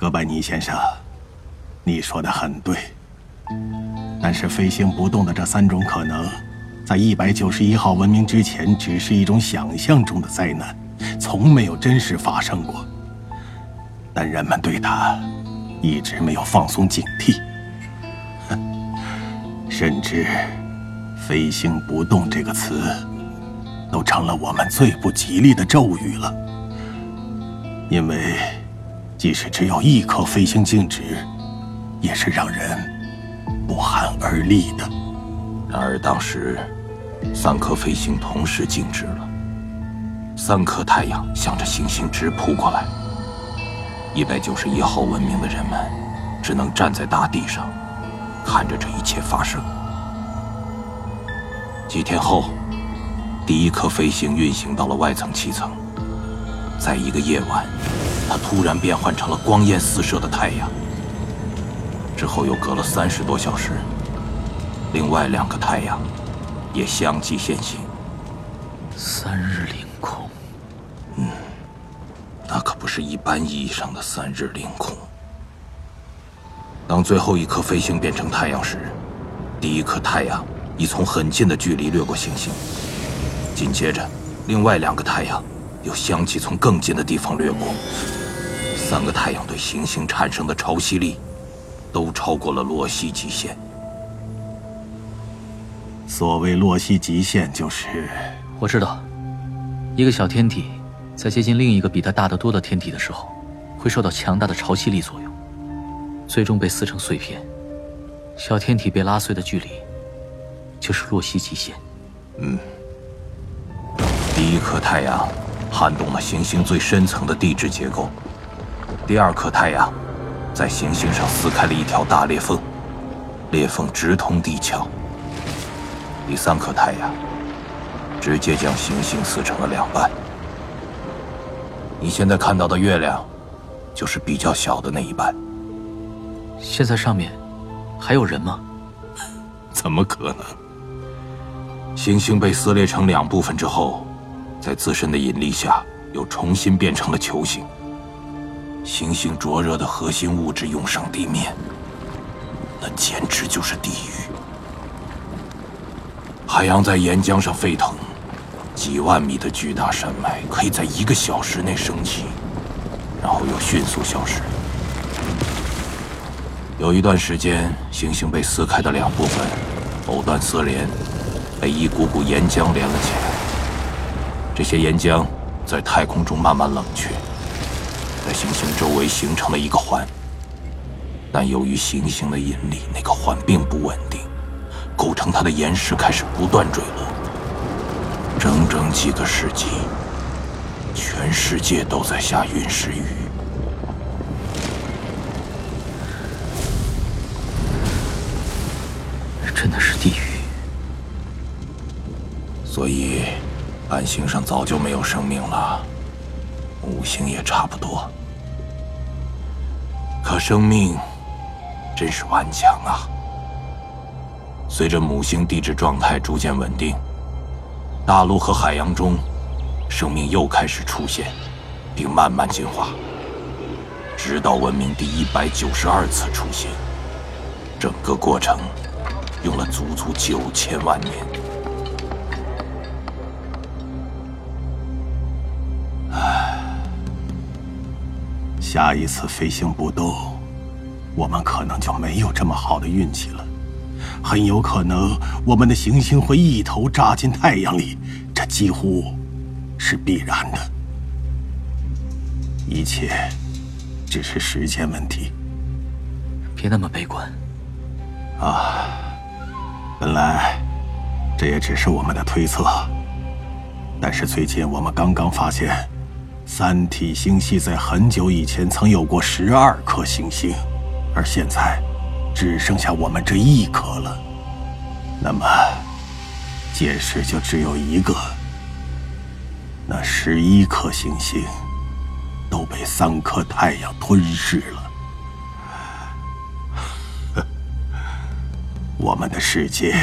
哥白尼先生，你说的很对。但是飞行不动的这三种可能，在一百九十一号文明之前，只是一种想象中的灾难，从没有真实发生过。但人们对它一直没有放松警惕，甚至“飞行不动”这个词都成了我们最不吉利的咒语了。因为，即使只有一颗飞星静止，也是让人。不寒而栗的。然而当时，三颗飞星同时静止了，三颗太阳向着行星直扑过来。一百九十一号文明的人们只能站在大地上，看着这一切发生。几天后，第一颗飞星运行到了外层七层，在一个夜晚，它突然变换成了光焰四射的太阳。之后又隔了三十多小时，另外两个太阳也相继现形。三日凌空，嗯，那可不是一般意义上的三日凌空。当最后一颗飞星变成太阳时，第一颗太阳已从很近的距离掠过行星，紧接着，另外两个太阳又相继从更近的地方掠过。三个太阳对行星产生的潮汐力。都超过了洛希极限。所谓洛希极限，就是我知道，一个小天体在接近另一个比它大得多的天体的时候，会受到强大的潮汐力作用，最终被撕成碎片。小天体被拉碎的距离，就是洛希极限。嗯，第一颗太阳撼动了行星最深层的地质结构，第二颗太阳。在行星上撕开了一条大裂缝，裂缝直通地壳。第三颗太阳直接将行星撕成了两半。你现在看到的月亮，就是比较小的那一半。现在上面还有人吗？怎么可能？行星被撕裂成两部分之后，在自身的引力下又重新变成了球形。行星灼热的核心物质涌上地面，那简直就是地狱。海洋在岩浆上沸腾，几万米的巨大山脉可以在一个小时内升起，然后又迅速消失。有一段时间，行星被撕开的两部分藕断丝连，被一股股岩浆连了起来。这些岩浆在太空中慢慢冷却。在行星周围形成了一个环，但由于行星的引力，那个环并不稳定，构成它的岩石开始不断坠落。整整几个世纪，全世界都在下陨石雨。真的是地狱。所以，暗星上早就没有生命了。五星也差不多，可生命真是顽强啊！随着母星地质状态逐渐稳定，大陆和海洋中生命又开始出现，并慢慢进化，直到文明第一百九十二次出现。整个过程用了足足九千万年。下一次飞行不动，我们可能就没有这么好的运气了。很有可能，我们的行星会一头扎进太阳里，这几乎是必然的。一切只是时间问题。别那么悲观。啊，本来这也只是我们的推测，但是最近我们刚刚发现。三体星系在很久以前曾有过十二颗行星，而现在只剩下我们这一颗了。那么，解释就只有一个：那十一颗行星都被三颗太阳吞噬了。我们的世界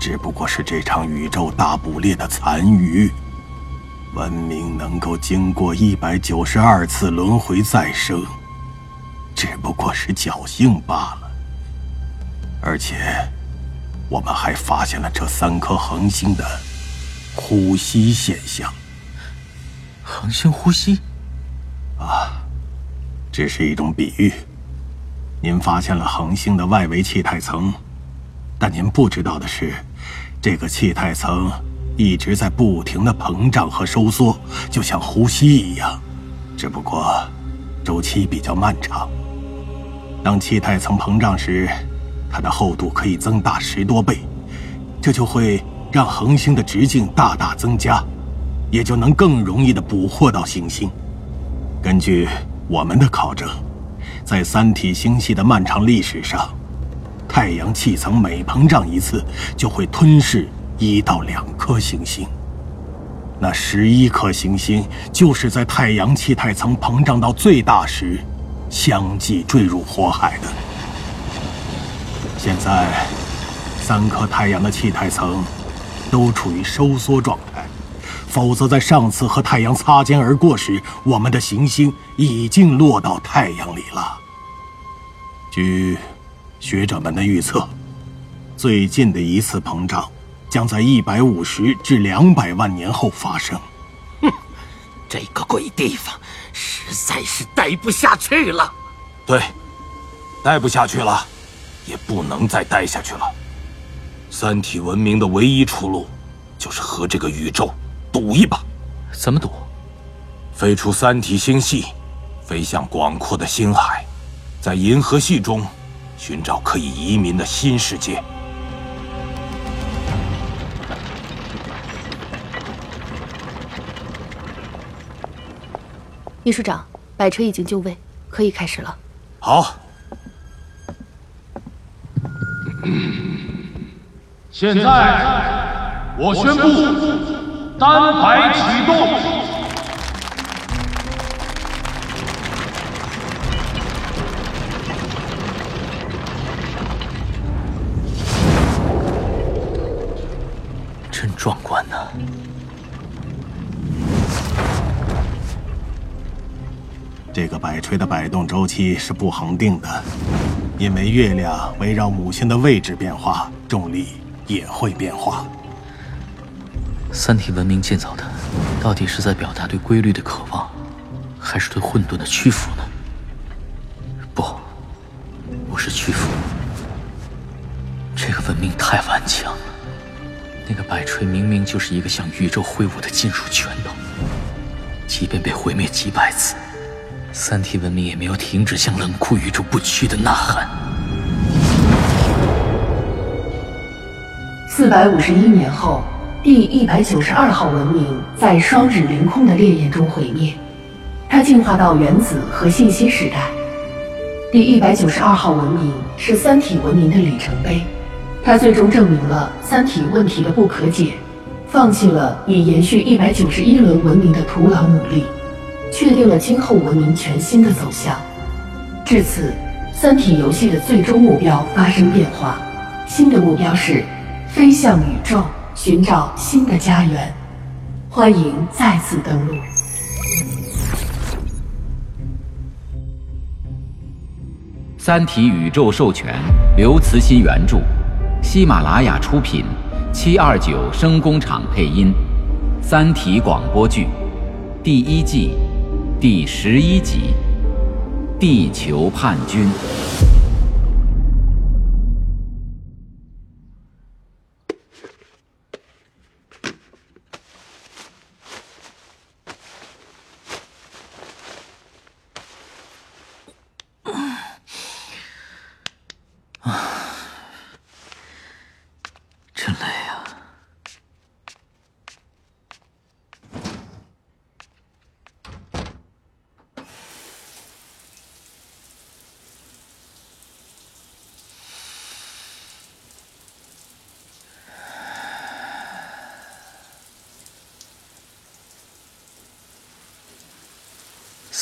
只不过是这场宇宙大捕猎的残余。文明能够经过一百九十二次轮回再生，只不过是侥幸罢了。而且，我们还发现了这三颗恒星的呼吸现象。恒星呼吸？啊，这是一种比喻。您发现了恒星的外围气态层，但您不知道的是，这个气态层一直在不停的膨胀和收缩，就像呼吸一样，只不过周期比较漫长。当气态层膨胀时，它的厚度可以增大十多倍，这就会让恒星的直径大大增加，也就能更容易的捕获到行星。根据我们的考证，在三体星系的漫长历史上，太阳气层每膨胀一次，就会吞噬一到两颗行星。那十一颗行星就是在太阳气态层膨胀到最大时，相继坠入火海的。现在，三颗太阳的气态层都处于收缩状态，否则在上次和太阳擦肩而过时，我们的行星已经落到太阳里了。据学者们的预测，最近的一次膨胀将在一百五十至两百万年后发生。哼，这个鬼地方实在是待不下去了。对，待不下去了。也不能再待下去了。三体文明的唯一出路，就是和这个宇宙赌一把。怎么赌？飞出三体星系，飞向广阔的星海，在银河系中寻找可以移民的新世界。秘书长，摆车已经就位，可以开始了。好。现在，我宣布单排启动。真壮观呐！这个摆锤的摆动周期是不恒定的。因为月亮围绕母星的位置变化，重力也会变化。三体文明建造的，到底是在表达对规律的渴望，还是对混沌的屈服呢？不，不是屈服。这个文明太顽强了。那个摆锤明明就是一个向宇宙挥舞的金属拳头，即便被毁灭几百次。三体文明也没有停止向冷酷宇宙不屈的呐喊。四百五十一年后，第一百九十二号文明在双日凌空的烈焰中毁灭，它进化到原子和信息时代。第一百九十二号文明是三体文明的里程碑，它最终证明了三体问题的不可解，放弃了以延续一百九十一轮文明的徒劳努力。确定了今后文明全新的走向。至此，三体游戏的最终目标发生变化，新的目标是飞向宇宙，寻找新的家园。欢迎再次登录。三体宇宙授权，刘慈欣原著，喜马拉雅出品，七二九声工厂配音，《三体》广播剧，第一季。第十一集，地球叛军。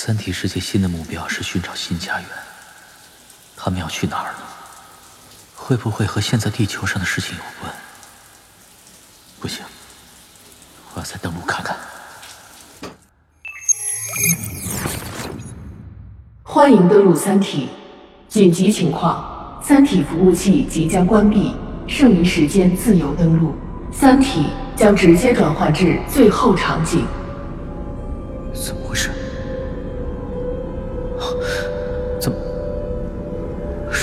三体世界新的目标是寻找新家园，他们要去哪儿呢？会不会和现在地球上的事情有关？不行，我要再登陆看看。欢迎登陆三体。紧急情况：三体服务器即将关闭，剩余时间自由登陆。三体将直接转换至最后场景。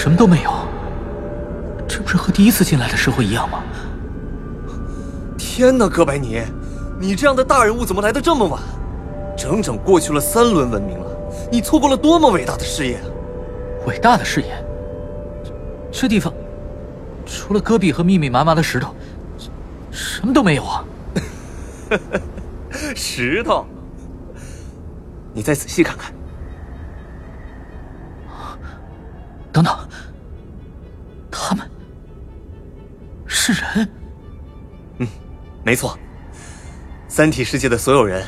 什么都没有？这不是和第一次进来的时候一样吗？天哪，哥白尼，你这样的大人物怎么来的这么晚？整整过去了三轮文明了，你错过了多么伟大的事业啊！伟大的事业？这地方除了戈壁和密密麻麻的石头，什么都没有啊！石头，你再仔细看看。等等，是人？嗯，没错，三体世界的所有人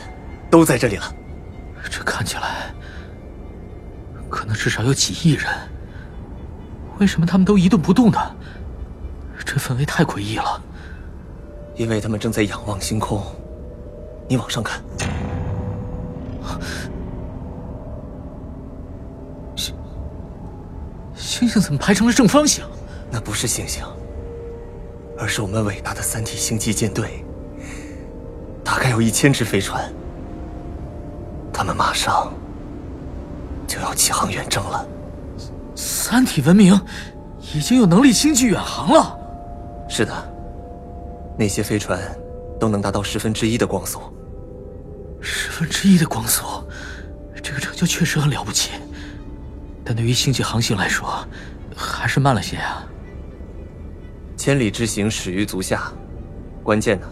都在这里了。这看起来可能至少有几亿人。为什么他们都一动不动的？这氛围太诡异了。因为他们正在仰望星空，你往上看。星星星怎么排成了正方形？那不是星星，而是我们伟大的三体星际舰队。大概有一千只飞船，他们马上就要起航远征了。三体文明已经有能力星际远航了。是的，那些飞船都能达到十分之一的光速。十分之一的光速，这个成就确实很了不起，但对于星际航行来说，还是慢了些啊。千里之行，始于足下，关键呢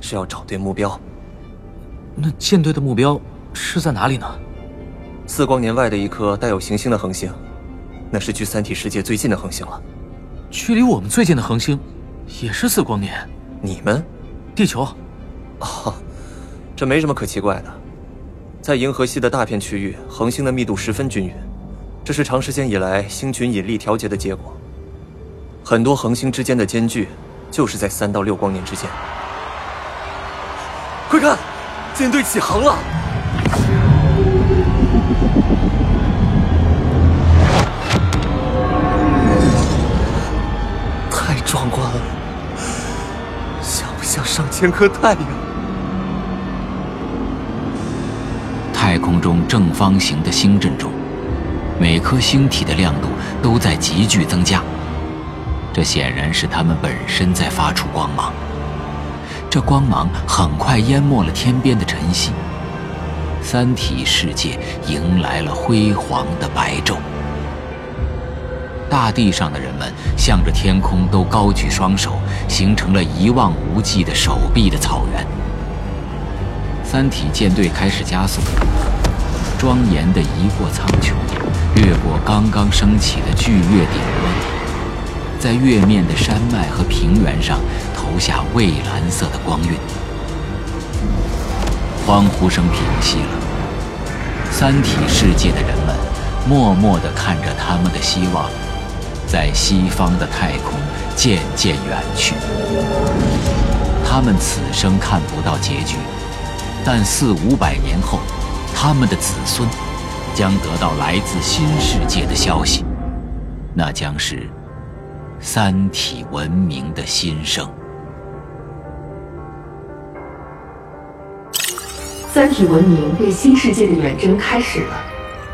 是要找对目标。那舰队的目标是在哪里呢？四光年外的一颗带有行星的恒星，那是距三体世界最近的恒星了。距离我们最近的恒星，也是四光年。你们，地球。哦，这没什么可奇怪的。在银河系的大片区域，恒星的密度十分均匀，这是长时间以来星群引力调节的结果。很多恒星之间的间距，就是在三到六光年之间。快看，舰队起航了！太壮观了，像不像上千颗太阳？太空中正方形的星阵中，每颗星体的亮度都在急剧增加。这显然是它们本身在发出光芒。这光芒很快淹没了天边的晨曦，三体世界迎来了辉煌的白昼。大地上的人们向着天空都高举双手，形成了一望无际的手臂的草原。三体舰队开始加速，庄严地移过苍穹，越过刚刚升起的巨月顶端，在月面的山脉和平原上投下蔚蓝色的光晕。欢呼声平息了，三体世界的人们默默地看着他们的希望，在西方的太空渐渐远去。他们此生看不到结局。但四五百年后，他们的子孙将得到来自新世界的消息，那将是三体文明的新生。三体文明对新世界的远征开始了，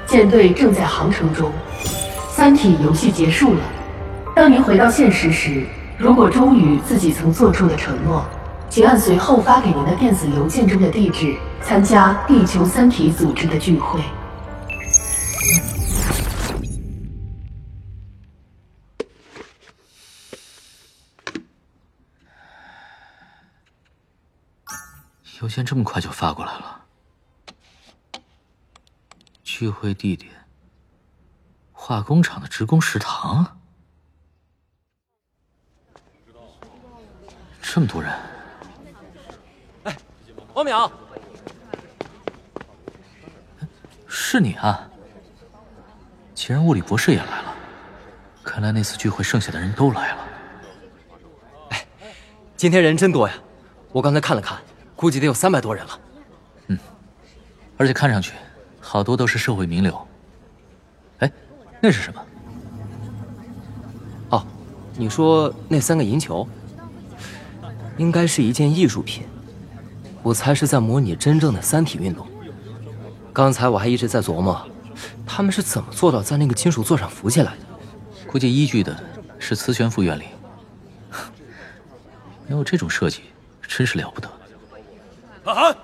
舰队正在航程中。三体游戏结束了。当您回到现实时，如果忠于自己曾做出的承诺。请按随后发给您的电子邮件中的地址参加地球三体组织的聚会。邮件这么快就发过来了。聚会地点：化工厂的职工食堂。这么多人。哎王淼，是你啊！既然物理博士也来了，看来那次聚会剩下的人都来了。哎，今天人真多呀！我刚才看了看，估计得有三百多人了。嗯，而且看上去好多都是社会名流。哎那是什么？哦，你说那三个银球，应该是一件艺术品。我猜是在模拟真正的三体运动。刚才我还一直在琢磨，他们是怎么做到在那个金属座上浮起来的。估计依据的是磁悬浮原理。没有这种设计，真是了不得。阿寒，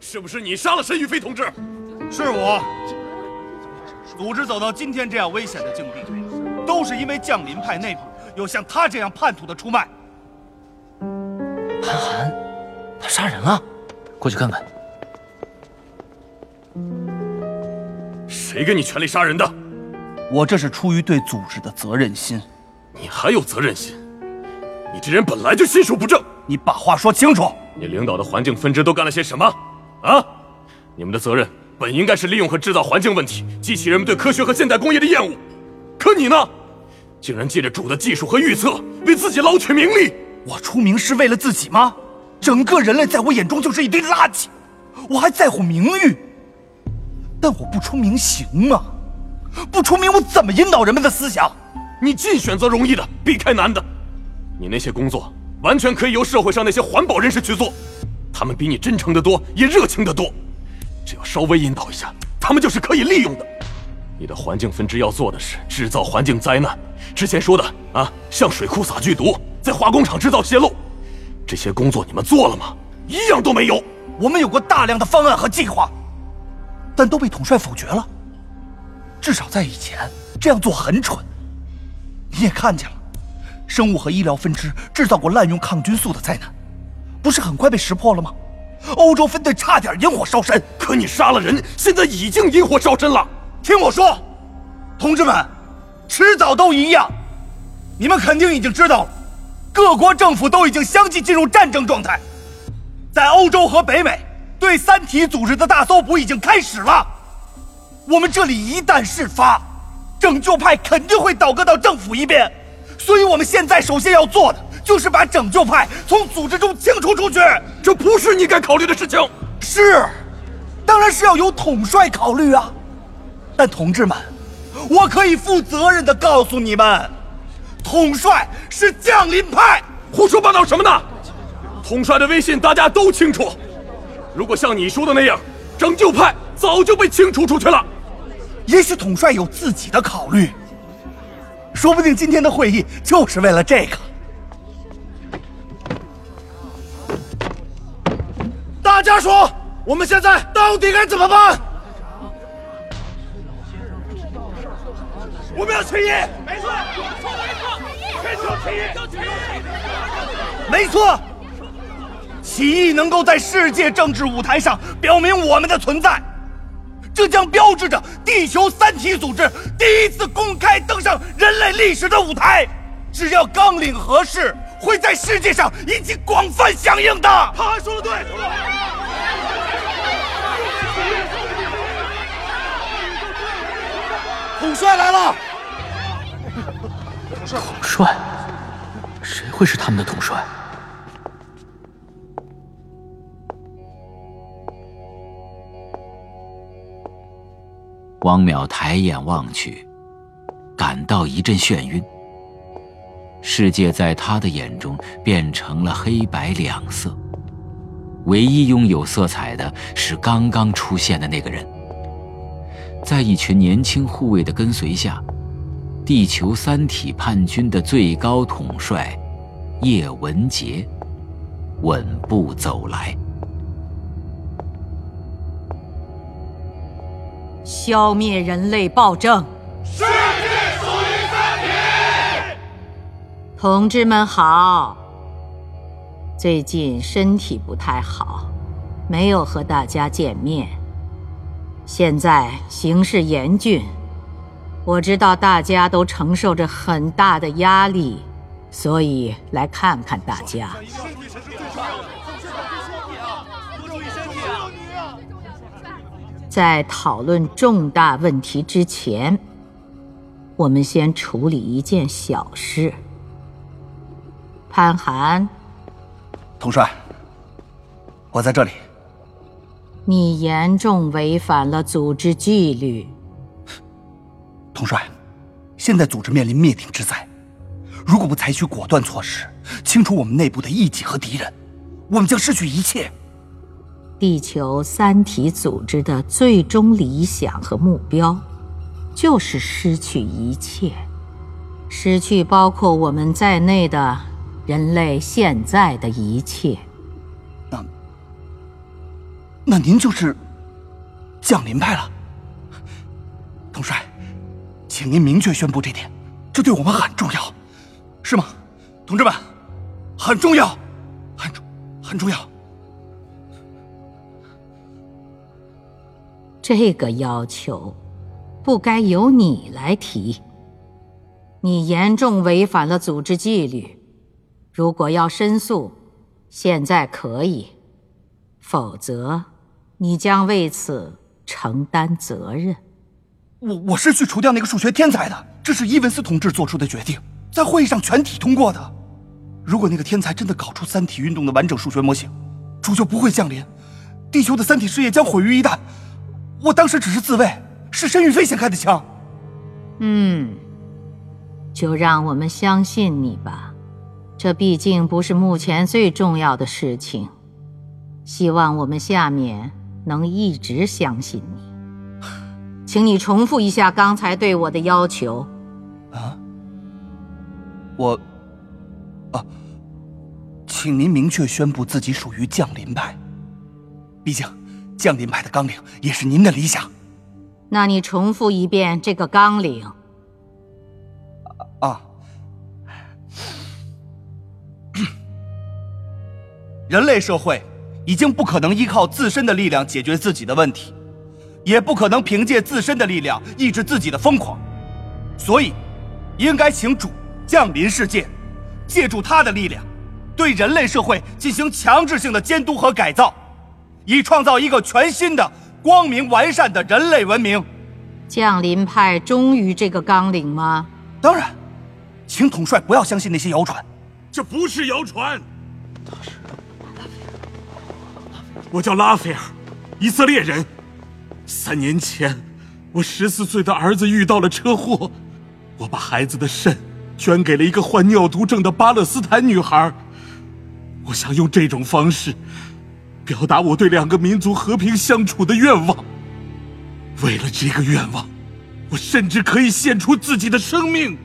是不是你杀了申玉飞同志？是我。组织走到今天这样危险的境地，都是因为降临派内部有像他这样叛徒的出卖。韩寒，他杀人了，过去看看。谁给你权力杀人的？我这是出于对组织的责任心。你还有责任心？你这人本来就心术不正。你把话说清楚。你领导的环境分支都干了些什么？啊？你们的责任本应该是利用和制造环境问题，激起人们对科学和现代工业的厌恶。可你呢，竟然借着主的技术和预测，为自己捞取名利。我出名是为了自己吗？整个人类在我眼中就是一堆垃圾。我还在乎名誉，但我不出名行吗？不出名，我怎么引导人们的思想？你尽选择容易的，避开难的。你那些工作。完全可以由社会上那些环保人士去做，他们比你真诚的多，也热情的多。只要稍微引导一下，他们就是可以利用的。你的环境分支要做的是制造环境灾难，之前说的啊，向水库撒剧毒，在化工厂制造泄漏，这些工作你们做了吗？一样都没有。我们有过大量的方案和计划，但都被统帅否决了。至少在以前，这样做很蠢。你也看见了。生物和医疗分支制造过滥用抗菌素的灾难，不是很快被识破了吗？欧洲分队差点引火烧身，可你杀了人，现在已经引火烧身了。听我说，同志们，迟早都一样。你们肯定已经知道了，各国政府都已经相继进入战争状态。在欧洲和北美，对三体组织的大搜捕已经开始了。我们这里一旦事发，拯救派肯定会倒戈到政府一边。所以，我们现在首先要做的就是把拯救派从组织中清除出去。这不是你该考虑的事情。是，当然是要由统帅考虑啊。但同志们，我可以负责任的告诉你们，统帅是降临派。胡说八道什么呢？统帅的威信大家都清楚。如果像你说的那样，拯救派早就被清除出去了。也许统帅有自己的考虑。说不定今天的会议就是为了这个。大家说，我们现在到底该怎么办？我们要起义！没错，没错，起义！没错，起义能够在世界政治舞台上表明我们的存在。这将标志着地球三体组织第一次公开登上人类历史的舞台。只要纲领合适，会在世界上引起广泛响应的。他还说的对。统帅来了。统帅？谁会是他们的统帅？汪淼抬眼望去，感到一阵眩晕。世界在他的眼中变成了黑白两色，唯一拥有色彩的是刚刚出现的那个人。在一群年轻护卫的跟随下，地球三体叛军的最高统帅叶文杰稳步走来。消灭人类暴政，世界属于三体。同志们好，最近身体不太好，没有和大家见面。现在形势严峻，我知道大家都承受着很大的压力，所以来看看大家。在讨论重大问题之前，我们先处理一件小事。潘寒，统帅，我在这里。你严重违反了组织纪律。统帅，现在组织面临灭顶之灾，如果不采取果断措施，清除我们内部的异己和敌人，我们将失去一切。地球三体组织的最终理想和目标，就是失去一切，失去包括我们在内的人类现在的一切。那，那您就是降临派了，统帅，请您明确宣布这点，这对我们很重要，是吗，同志们？很重要，很重，很重要。这个要求，不该由你来提。你严重违反了组织纪律，如果要申诉，现在可以；否则，你将为此承担责任。我我是去除掉那个数学天才的，这是伊文斯同志做出的决定，在会议上全体通过的。如果那个天才真的搞出三体运动的完整数学模型，主就不会降临，地球的三体事业将毁于一旦。我当时只是自卫，是申玉飞先开的枪。嗯，就让我们相信你吧，这毕竟不是目前最重要的事情。希望我们下面能一直相信你。请你重复一下刚才对我的要求。啊，我，啊，请您明确宣布自己属于降临派。毕竟。降临派的纲领也是您的理想，那你重复一遍这个纲领。啊，人类社会已经不可能依靠自身的力量解决自己的问题，也不可能凭借自身的力量抑制自己的疯狂，所以，应该请主降临世界，借助他的力量，对人类社会进行强制性的监督和改造。以创造一个全新的、光明完善的人类文明。降临派忠于这个纲领吗？当然，请统帅不要相信那些谣传。这不是谣传。我叫拉斐尔，以色列人。三年前，我十四岁的儿子遇到了车祸，我把孩子的肾捐给了一个患尿毒症的巴勒斯坦女孩。我想用这种方式。表达我对两个民族和平相处的愿望。为了这个愿望，我甚至可以献出自己的生命。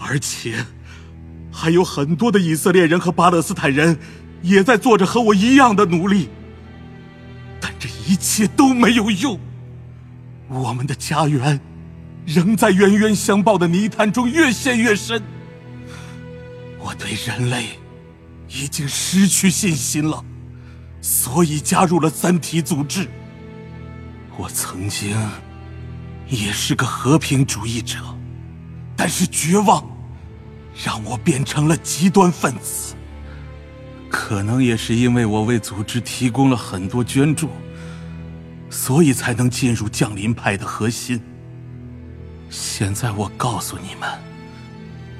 而且，还有很多的以色列人和巴勒斯坦人也在做着和我一样的努力。但这一切都没有用。我们的家园仍在冤冤相报的泥潭中越陷越深。我对人类已经失去信心了。所以加入了三体组织。我曾经也是个和平主义者，但是绝望让我变成了极端分子。可能也是因为我为组织提供了很多捐助，所以才能进入降临派的核心。现在我告诉你们，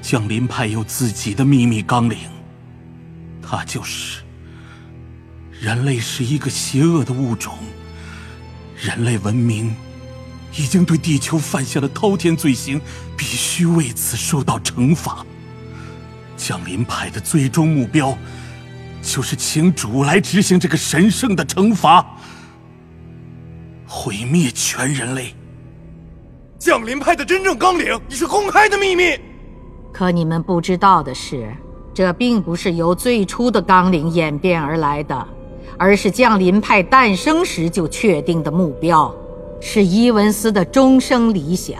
降临派有自己的秘密纲领，它就是。人类是一个邪恶的物种，人类文明已经对地球犯下了滔天罪行，必须为此受到惩罚。降临派的最终目标，就是请主来执行这个神圣的惩罚，毁灭全人类。降临派的真正纲领已是公开的秘密，可你们不知道的是，这并不是由最初的纲领演变而来的。而是降临派诞生时就确定的目标，是伊文斯的终生理想。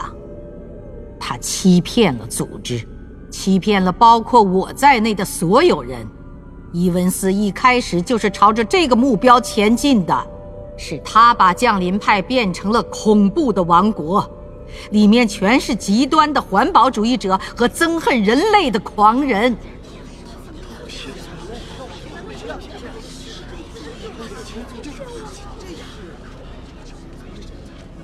他欺骗了组织，欺骗了包括我在内的所有人。伊文斯一开始就是朝着这个目标前进的，是他把降临派变成了恐怖的王国，里面全是极端的环保主义者和憎恨人类的狂人。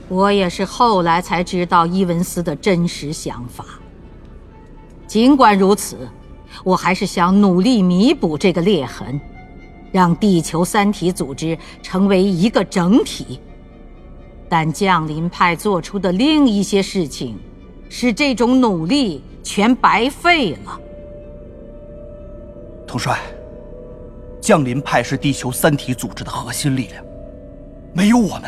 我也是后来才知道伊文斯的真实想法。尽管如此，我还是想努力弥补这个裂痕，让地球三体组织成为一个整体。但降临派做出的另一些事情，使这种努力全白费了。统帅，降临派是地球三体组织的核心力量，没有我们，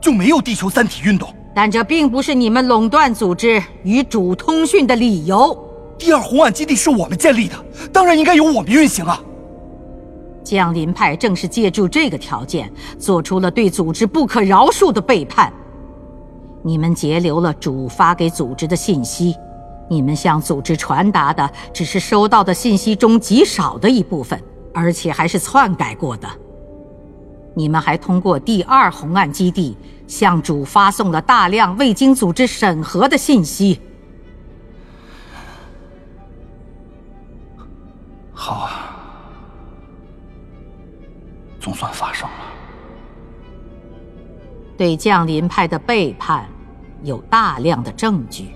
就没有地球三体运动。但这并不是你们垄断组织与主通讯的理由。第二红岸基地是我们建立的，当然应该由我们运行啊。降临派正是借助这个条件，做出了对组织不可饶恕的背叛。你们截留了主发给组织的信息，你们向组织传达的只是收到的信息中极少的一部分，而且还是篡改过的。你们还通过第二红岸基地向主发送了大量未经组织审核的信息。好啊，总算发生了。对降临派的背叛，有大量的证据。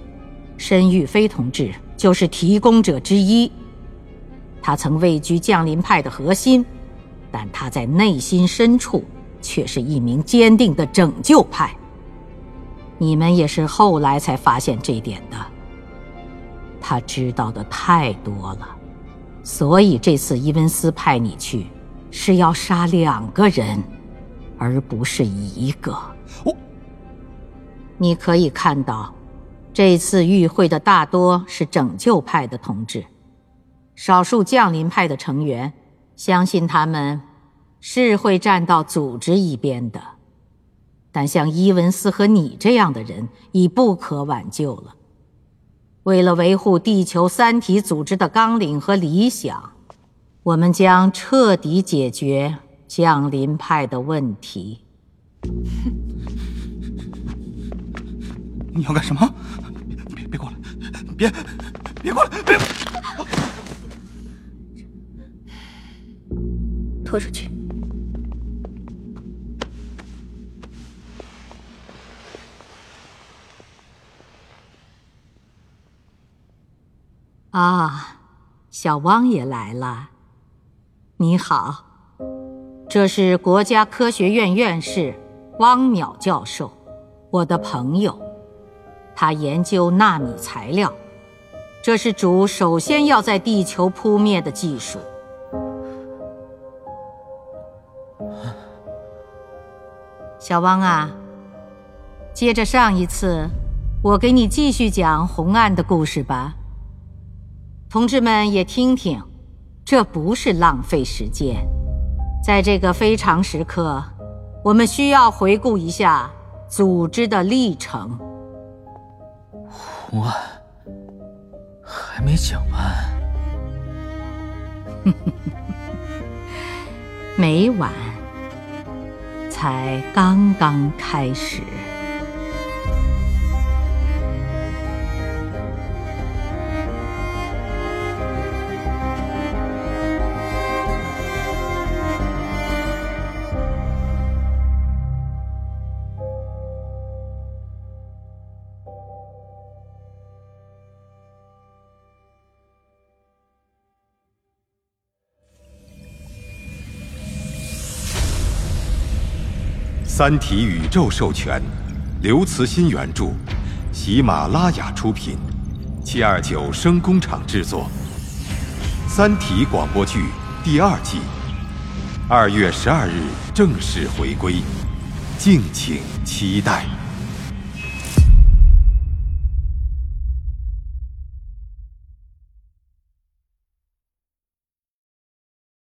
申玉飞同志就是提供者之一。他曾位居降临派的核心。但他在内心深处却是一名坚定的拯救派。你们也是后来才发现这点的。他知道的太多了，所以这次伊文斯派你去，是要杀两个人，而不是一个。我，你可以看到，这次与会的大多是拯救派的同志，少数降临派的成员。相信他们是会站到组织一边的，但像伊文斯和你这样的人已不可挽救了。为了维护地球三体组织的纲领和理想，我们将彻底解决降临派的问题。你要干什么？别别过来！别别过来！别！拖出去！啊，小汪也来了。你好，这是国家科学院院士汪淼教授，我的朋友。他研究纳米材料，这是主首先要在地球扑灭的技术。小汪啊，接着上一次，我给你继续讲红岸的故事吧。同志们也听听，这不是浪费时间。在这个非常时刻，我们需要回顾一下组织的历程。红岸还没讲完，没完。才刚刚开始。《三体》宇宙授权，刘慈欣原著，喜马拉雅出品，七二九声工厂制作，《三体》广播剧第二季，二月十二日正式回归，敬请期待。